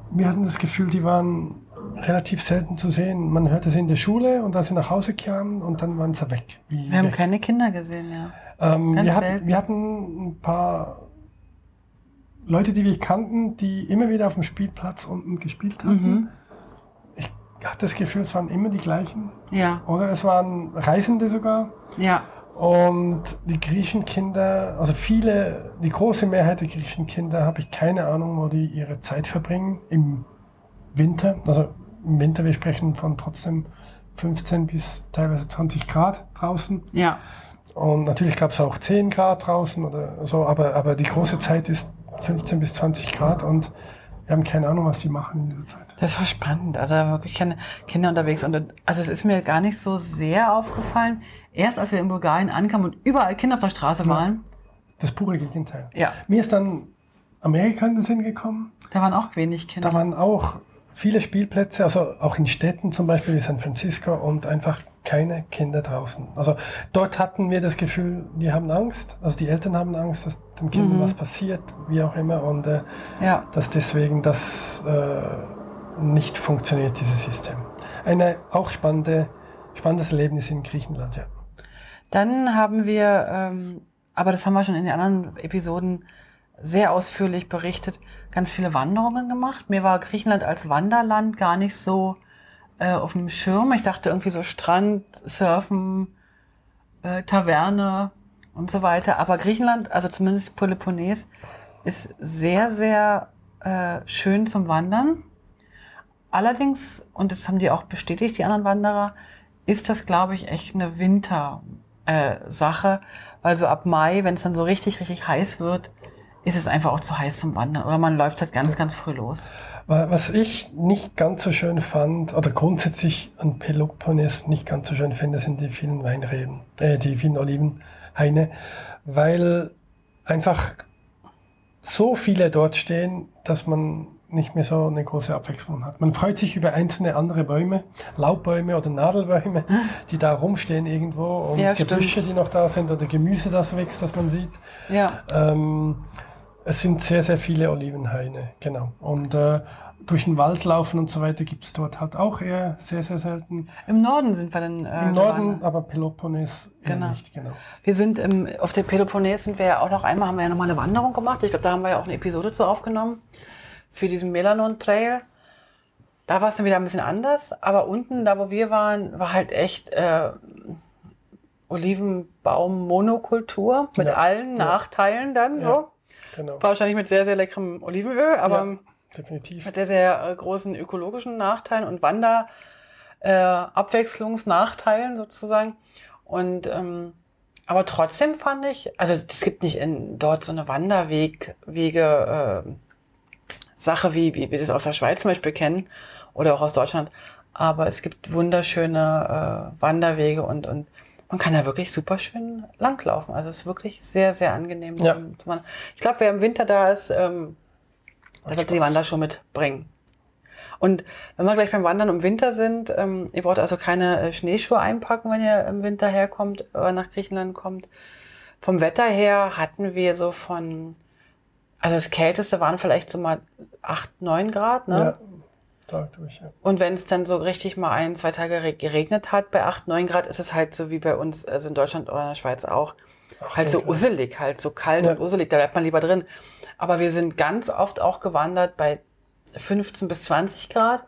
wir hatten das Gefühl, die waren relativ selten zu sehen. Man hörte sie in der Schule und als sie nach Hause kamen und dann waren sie weg. Wir haben weg. keine Kinder gesehen, ja. Ähm, wir, hatten, wir hatten ein paar Leute, die wir kannten, die immer wieder auf dem Spielplatz unten gespielt hatten. Mhm. Ich hatte das Gefühl, es waren immer die gleichen. Ja, Oder es waren Reisende sogar. ja. Und die Griechenkinder, also viele, die große Mehrheit der Griechenkinder, habe ich keine Ahnung, wo die ihre Zeit verbringen. Im Winter, also im Winter, wir sprechen von trotzdem 15 bis teilweise 20 Grad draußen. Ja, Und natürlich gab es auch 10 Grad draußen oder so, aber, aber die große Zeit ist 15 bis 20 Grad und wir haben keine Ahnung, was die machen in dieser Zeit. Das war spannend. Also wirklich keine Kinder unterwegs. Und also es ist mir gar nicht so sehr aufgefallen. Erst als wir in Bulgarien ankamen und überall Kinder auf der Straße waren. Das pure Gegenteil. Ja. Mir ist dann Amerika in den Sinn gekommen. Da waren auch wenig Kinder. Da waren auch viele Spielplätze, also auch in Städten zum Beispiel wie San Francisco und einfach keine Kinder draußen. Also dort hatten wir das Gefühl, die haben Angst, also die Eltern haben Angst, dass den Kindern Mhm. was passiert, wie auch immer, und äh, ja. dass deswegen das äh, nicht funktioniert, dieses System. Eine auch spannende, spannendes Erlebnis in Griechenland, ja. Dann haben wir, ähm, aber das haben wir schon in den anderen Episoden sehr ausführlich berichtet, ganz viele Wanderungen gemacht. Mir war Griechenland als Wanderland gar nicht so äh, auf dem Schirm. Ich dachte irgendwie so Strand, Surfen, äh, Taverne und so weiter. Aber Griechenland, also zumindest Peloponnes, ist sehr, sehr äh, schön zum Wandern. Allerdings, und das haben die auch bestätigt, die anderen Wanderer, ist das, glaube ich, echt eine Wintersache, äh, weil so ab Mai, wenn es dann so richtig, richtig heiß wird, ist es einfach auch zu heiß zum Wandern. Oder man läuft halt ganz, ganz früh los. Wa- Was ich nicht ganz so schön fand, oder grundsätzlich an Peloponnes nicht ganz so schön finde, sind die vielen Weinreben, äh, die vielen Olivenhaine, weil einfach so viele dort stehen, dass man nicht mehr so eine große Abwechslung hat. Man freut sich über einzelne andere Bäume, Laubbäume oder Nadelbäume, die da rumstehen irgendwo und Ja, Gebüsche, stimmt. die noch da sind oder Gemüse, das wächst, das man sieht. Ja. Ähm, es sind sehr, sehr viele Olivenhaine, genau. Und äh, durch den Wald laufen und so weiter gibt es dort halt auch eher sehr, sehr selten. Im Norden sind wir dann. Äh, Im Norden, gewandert. aber Peloponnes Genau. nicht, genau. Wir sind im, auf der Peloponnes sind wir ja auch noch einmal, haben wir ja noch mal eine Wanderung gemacht. Ich glaube, da haben wir ja auch eine Episode zu aufgenommen für diesen Melanon Trail. Da war es dann wieder ein bisschen anders, aber unten, da wo wir waren, war halt echt äh, Olivenbaum-Monokultur mit Ja. Ja. allen Nachteilen dann Ja. so. Genau, Wahrscheinlich mit sehr, sehr leckerem Olivenöl, aber Ja. definitiv. mit sehr, sehr äh, großen ökologischen Nachteilen und Wander äh, Abwechslungsnachteilen sozusagen. Und ähm, aber trotzdem fand ich, also es gibt nicht in dort so eine Wanderweg, Wege, äh, Sache, wie, wie wir das aus der Schweiz zum Beispiel kennen oder auch aus Deutschland. Aber es gibt wunderschöne äh, Wanderwege und, und man kann da wirklich super schön langlaufen. Also es ist wirklich sehr, sehr angenehm. Ja. Ich glaube, wer im Winter da ist, ähm, der Macht sollte die Spaß. Wanderschuhe mitbringen. Und wenn wir gleich beim Wandern im Winter sind, ähm, ihr braucht also keine äh, Schneeschuhe einpacken, wenn ihr im Winter herkommt, äh, nach Griechenland kommt. Vom Wetter her hatten wir so von, also das Kälteste waren vielleicht so mal 8, 9 Grad, ne? Ja, Tag durch, ja. Und wenn es dann so richtig mal ein, zwei Tage re- geregnet hat bei 8, 9 Grad, ist es halt so wie bei uns, also in Deutschland oder in der Schweiz auch, Acht, halt so Grad. usselig, halt so kalt Ja. und usselig, da bleibt man lieber drin. Aber wir sind ganz oft auch gewandert bei 15 bis 20 Grad.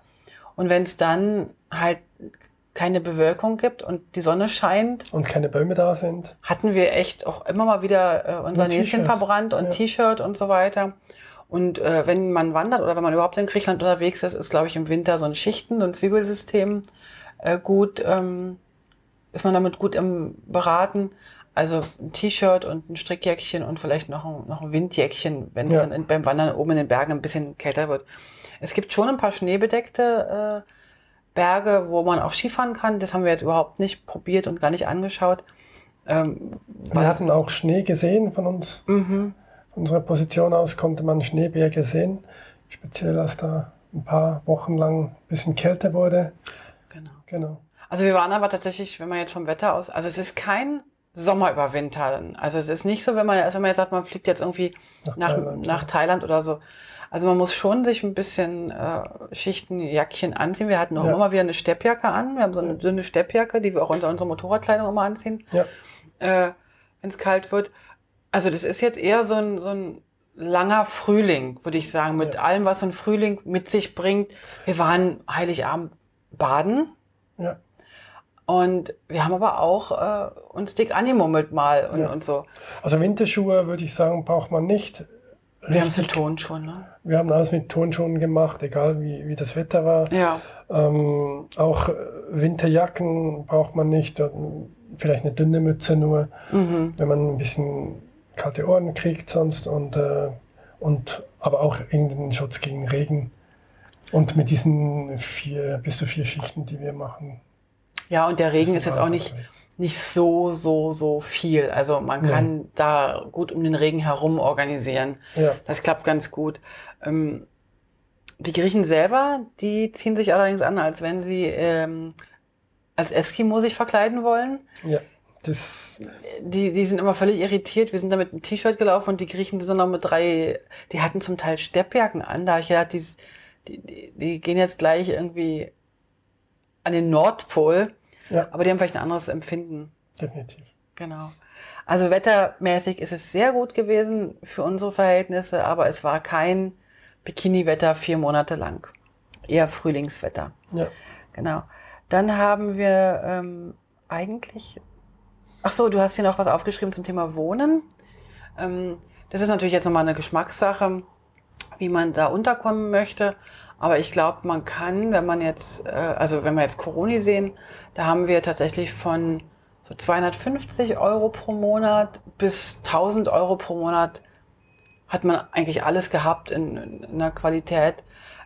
Und wenn es dann halt keine Bewölkung gibt und die Sonne scheint, Und keine Bäume da sind. hatten wir echt auch immer mal wieder äh, unser Näschen T-Shirt. verbrannt und Ja. T-Shirt und so weiter. Und äh, wenn man wandert oder wenn man überhaupt in Griechenland unterwegs ist, ist, glaube ich, im Winter so ein Schichten- und Zwiebelsystem äh, gut, ähm, ist man damit gut im Beraten. Also ein T-Shirt und ein Strickjäckchen und vielleicht noch ein, noch ein Windjäckchen, wenn es Ja. dann in, beim Wandern oben in den Bergen ein bisschen kälter wird. Es gibt schon ein paar schneebedeckte äh, Berge, wo man auch Skifahren kann. Das haben wir jetzt überhaupt nicht probiert und gar nicht angeschaut. Ähm, Wir hatten auch Schnee gesehen von uns. mhm. Unserer Position aus konnte man Schneeberge sehen. Speziell als da ein paar Wochen lang ein bisschen kälter wurde. Genau. Genau. Also wir waren aber tatsächlich, wenn man jetzt vom Wetter aus, also es ist kein Sommerüberwintern. Also es ist nicht so, wenn man, also wenn man jetzt sagt, man fliegt jetzt irgendwie Nach nach, Thailand, nach ja. Thailand oder so. Also man muss schon sich ein bisschen äh, Schichten, Jackchen anziehen. Wir hatten auch Ja. immer wieder eine Steppjacke an. Wir haben so eine dünne Steppjacke, die wir auch unter unserer Motorradkleidung immer anziehen, Ja, äh, wenn es kalt wird. Also das ist jetzt eher so ein, so ein langer Frühling, würde ich sagen, mit Ja. allem, was so ein Frühling mit sich bringt. Wir waren Heiligabend baden. ja. Und wir haben aber auch äh, uns dick angemummelt mal und, Ja. und so. Also Winterschuhe würde ich sagen, braucht man nicht. Wir haben es betont schon, ne? Wir haben alles mit Turnschuhen gemacht, egal wie, wie das Wetter war. Ja. Ähm, auch äh, Winterjacken braucht man nicht. und Vielleicht eine dünne Mütze nur, Mhm. wenn man ein bisschen kalte Ohren kriegt sonst. Und, äh, und aber auch irgendeinen Schutz gegen Regen. Und mit diesen vier, bis zu vier Schichten, die wir machen. Ja, und der Regen ist jetzt auch nicht, nicht so, so, so viel. Also man kann ja. da gut um den Regen herum organisieren. Ja. Das klappt ganz gut. Ähm, die Griechen selber, die ziehen sich allerdings an, als wenn sie ähm, als Eskimo sich verkleiden wollen. Ja. Das die, die sind immer völlig irritiert. Wir sind da mit einem T-Shirt gelaufen und die Griechen sind noch mit drei, die hatten zum Teil Steppjacken an. Da habe ich gedacht, die, die, die gehen jetzt gleich irgendwie an den Nordpol. Ja. Aber die haben vielleicht ein anderes Empfinden. Definitiv. Genau. Also wettermäßig ist es sehr gut gewesen für unsere Verhältnisse, aber es war kein Bikini-Wetter vier Monate lang. Eher Frühlingswetter. Ja. Genau. Dann haben wir ähm, eigentlich Ach so, du hast hier noch was aufgeschrieben zum Thema Wohnen. Ähm, das ist natürlich jetzt nochmal eine Geschmackssache, wie man da unterkommen möchte. Aber ich glaube, man kann, wenn man jetzt, äh, also wenn wir jetzt Corona sehen, da haben wir tatsächlich von so 250 Euro pro Monat bis 1000 Euro pro Monat hat man eigentlich alles gehabt in, in der Qualität.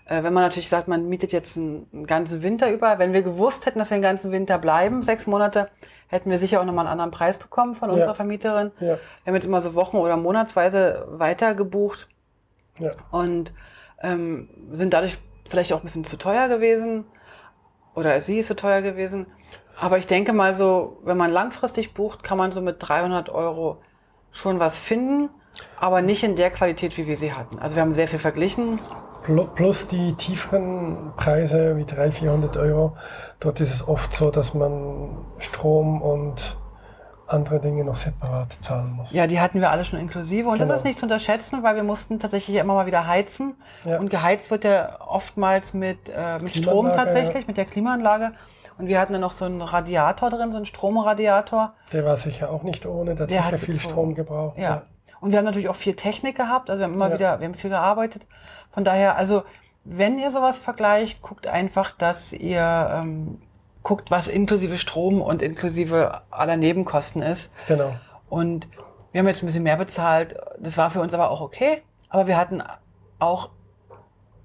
Äh, wenn man natürlich sagt, man mietet jetzt einen, einen ganzen Winter über, wenn wir gewusst hätten, dass wir den ganzen Winter bleiben, sechs Monate, hätten wir sicher auch nochmal einen anderen Preis bekommen von unserer ja. Vermieterin. Ja. Wir haben jetzt immer so Wochen- oder Monatsweise weiter gebucht ja. und ähm, sind dadurch vielleicht auch ein bisschen zu teuer gewesen oder sie ist zu teuer gewesen. Aber ich denke mal so, wenn man langfristig bucht, kann man so mit 300 Euro schon was finden, aber nicht in der Qualität, wie wir sie hatten. Also wir haben sehr viel verglichen plus die tieferen Preise wie 300, 400 Euro. Dort ist es oft so, dass man Strom und andere Dinge noch separat zahlen muss. Ja, die hatten wir alle schon inklusive. Und genau. das ist nicht zu unterschätzen, weil wir mussten tatsächlich immer mal wieder heizen. Ja. Und geheizt wird ja oftmals mit, äh, mit Strom tatsächlich, ja. mit der Klimaanlage. Und wir hatten dann noch so einen Radiator drin, so einen Stromradiator. Der war sicher auch nicht ohne, der hat der sicher hat viel Strom gebraucht. Ja. ja. Und wir haben natürlich auch viel Technik gehabt, also wir haben immer wieder, wir haben viel gearbeitet. Von daher, also wenn ihr sowas vergleicht, guckt einfach, dass ihr ähm, guckt, was inklusive Strom und inklusive aller Nebenkosten ist. Genau. Und wir haben jetzt ein bisschen mehr bezahlt. Das war für uns aber auch okay. Aber wir hatten auch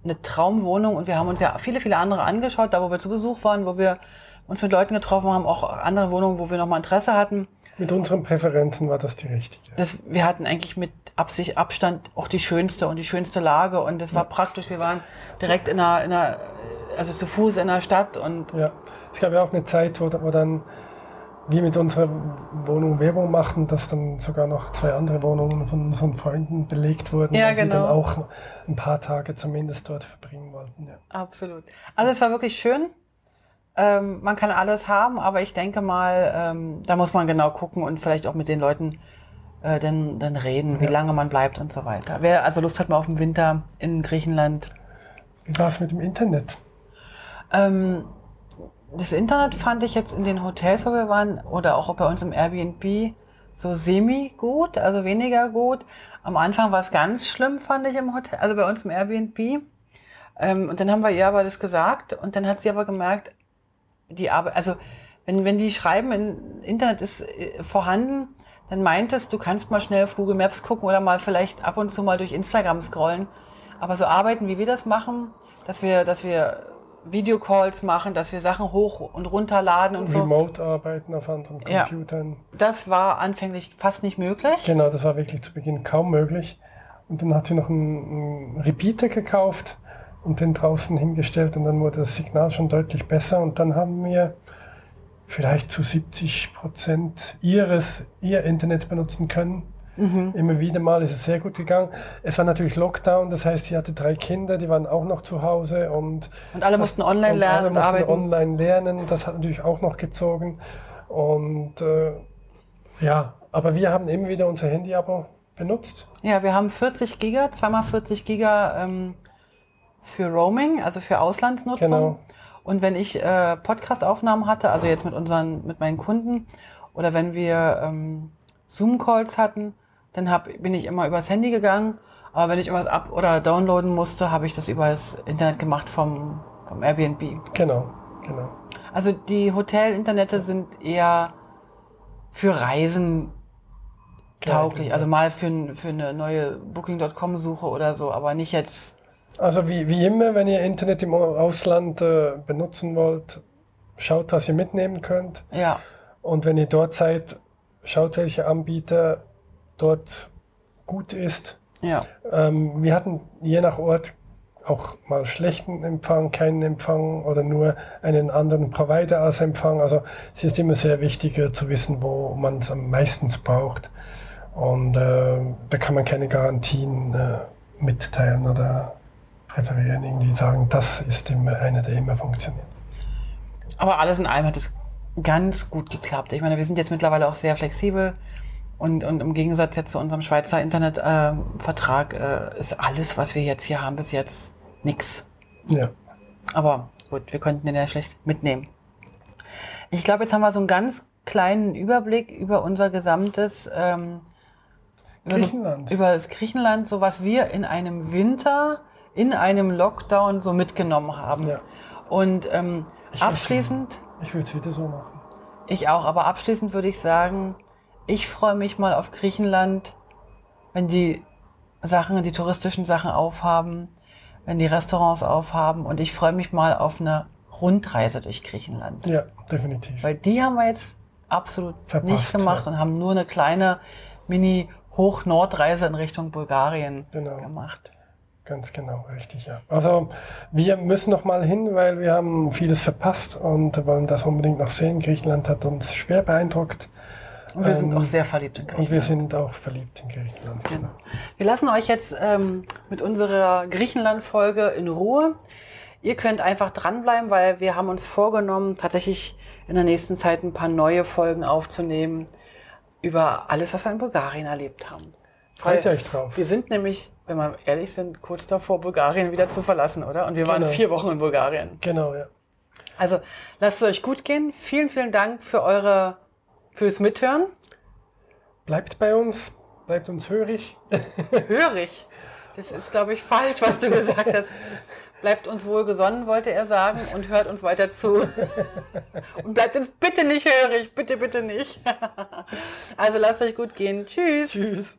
eine Traumwohnung und wir haben uns ja viele, viele andere angeschaut, da wo wir zu Besuch waren, wo wir uns mit Leuten getroffen haben, auch andere Wohnungen, wo wir nochmal Interesse hatten. Mit unseren Präferenzen war das die richtige. Das, wir hatten eigentlich mit Absicht, Abstand auch die schönste und die schönste Lage und das war praktisch. Wir waren direkt in einer, in einer, also zu Fuß in der Stadt und. Ja, es gab ja auch eine Zeit, wo, wo dann wir mit unserer Wohnung Werbung machten, dass dann sogar noch zwei andere Wohnungen von unseren Freunden belegt wurden, ja, genau. die dann genau. auch ein paar Tage zumindest dort verbringen wollten. Ja. Absolut. Also es war wirklich schön. Ähm, man kann alles haben, aber ich denke mal, ähm, da muss man genau gucken und vielleicht auch mit den Leuten äh, dann, dann reden, wie lange man bleibt und so weiter. Wer also Lust hat mal auf den Winter in Griechenland. Wie war es mit dem Internet? Ähm, das Internet fand ich jetzt in den Hotels, wo wir waren, oder auch bei uns im Airbnb, so semi gut, also weniger gut. Am Anfang war es ganz schlimm, fand ich im Hotel, also bei uns im Airbnb. Ähm, und dann haben wir ihr aber das gesagt und dann hat sie aber gemerkt, die Arbeit, also wenn, wenn die schreiben, im Internet ist äh, vorhanden, dann meintest, du kannst mal schnell auf Google Maps gucken oder mal vielleicht ab und zu mal durch Instagram scrollen. Aber so arbeiten, wie wir das machen, dass wir, dass wir Videocalls machen, dass wir Sachen hoch und runterladen und Remote so. Remote arbeiten auf anderen Computern. Ja, das war anfänglich fast nicht möglich. Genau, das war wirklich zu Beginn kaum möglich. Und dann hat sie noch einen, einen Repeater gekauft und den draußen hingestellt und dann wurde das Signal schon deutlich besser und dann haben wir vielleicht zu 70 Prozent ihres, ihr Internet benutzen können. Mhm. Immer wieder mal ist es sehr gut gegangen. Es war natürlich Lockdown, das heißt, sie hatte drei Kinder, die waren auch noch zu Hause und und alle mussten online lernen alle und mussten arbeiten. online lernen. Das hat natürlich auch noch gezogen und äh, ja, aber wir haben immer wieder unser Handy-Abo benutzt. Ja, wir haben 40 Giga, zweimal 40 Giga ähm, für Roaming, also für Auslandsnutzung. Genau. Und wenn ich äh, Podcast-Aufnahmen hatte, also jetzt mit unseren, mit meinen Kunden, oder wenn wir ähm, Zoom-Calls hatten, dann hab, bin ich immer übers Handy gegangen. Aber wenn ich irgendwas ab- oder downloaden musste, habe ich das über das Internet gemacht vom, vom Airbnb. Genau, genau. Also die Hotel-Internete sind eher für Reisen tauglich. Also mal für, für eine neue Booking.com-Suche oder so, aber nicht jetzt. Also wie, wie immer, wenn ihr Internet im Ausland äh, benutzen wollt, schaut, was ihr mitnehmen könnt. Ja. Und wenn ihr dort seid, schaut, welcher Anbieter dort gut ist. Ja. Ähm, wir hatten je nach Ort auch mal schlechten Empfang, keinen Empfang oder nur einen anderen Provider als Empfang. Also es ist immer sehr wichtig äh, zu wissen, wo man es am meisten braucht. Und äh, da kann man keine Garantien äh, mitteilen oder präferieren, irgendwie sagen, das ist immer einer, der immer funktioniert. Aber alles in allem hat es ganz gut geklappt. Ich meine, wir sind jetzt mittlerweile auch sehr flexibel. Und, und im Gegensatz jetzt zu unserem Schweizer Internetvertrag äh, äh, ist alles, was wir jetzt hier haben, bis jetzt nix. Ja. Aber gut, wir konnten den ja schlecht mitnehmen. Ich glaube, jetzt haben wir so einen ganz kleinen Überblick über unser gesamtes ähm, Griechenland. So, über das Griechenland, so was wir in einem Winter, in einem Lockdown so mitgenommen haben. Ja. Und ähm, abschließend. Ich würde es wieder so machen. Ich auch, aber abschließend würde ich sagen, ich freue mich mal auf Griechenland, wenn die Sachen, die touristischen Sachen aufhaben, wenn die Restaurants aufhaben und ich freue mich mal auf eine Rundreise durch Griechenland. Ja, definitiv. Weil die haben wir jetzt absolut Verpasst, nicht gemacht ja. und haben nur eine kleine Mini-Hoch-Nord-Reise in Richtung Bulgarien Genau. gemacht. Ganz genau, richtig, ja. Also wir müssen noch mal hin, weil wir haben vieles verpasst und wollen das unbedingt noch sehen. Griechenland hat uns schwer beeindruckt. Und wir sind Ähm, auch sehr verliebt in Und wir Griechenland. sind auch verliebt in Griechenland. Genau. Wir lassen euch jetzt ähm, mit unserer Griechenland-Folge in Ruhe. Ihr könnt einfach dranbleiben, weil wir haben uns vorgenommen, tatsächlich in der nächsten Zeit ein paar neue Folgen aufzunehmen über alles, was wir in Bulgarien erlebt haben. Freut Weil euch drauf. Wir sind nämlich, wenn wir ehrlich sind, kurz davor, Bulgarien wieder zu verlassen, oder? Und wir waren Genau. vier Wochen in Bulgarien. Genau, ja. Also lasst es euch gut gehen. Vielen, vielen Dank für eure, fürs Mithören. Bleibt bei uns, bleibt uns hörig. Hörig. Das ist, glaube ich, falsch, was du gesagt hast. Bleibt uns wohlgesonnen, wollte er sagen, und hört uns weiter zu. Und bleibt uns bitte nicht hörig, bitte, bitte nicht. Also lasst euch gut gehen. Tschüss. Tschüss.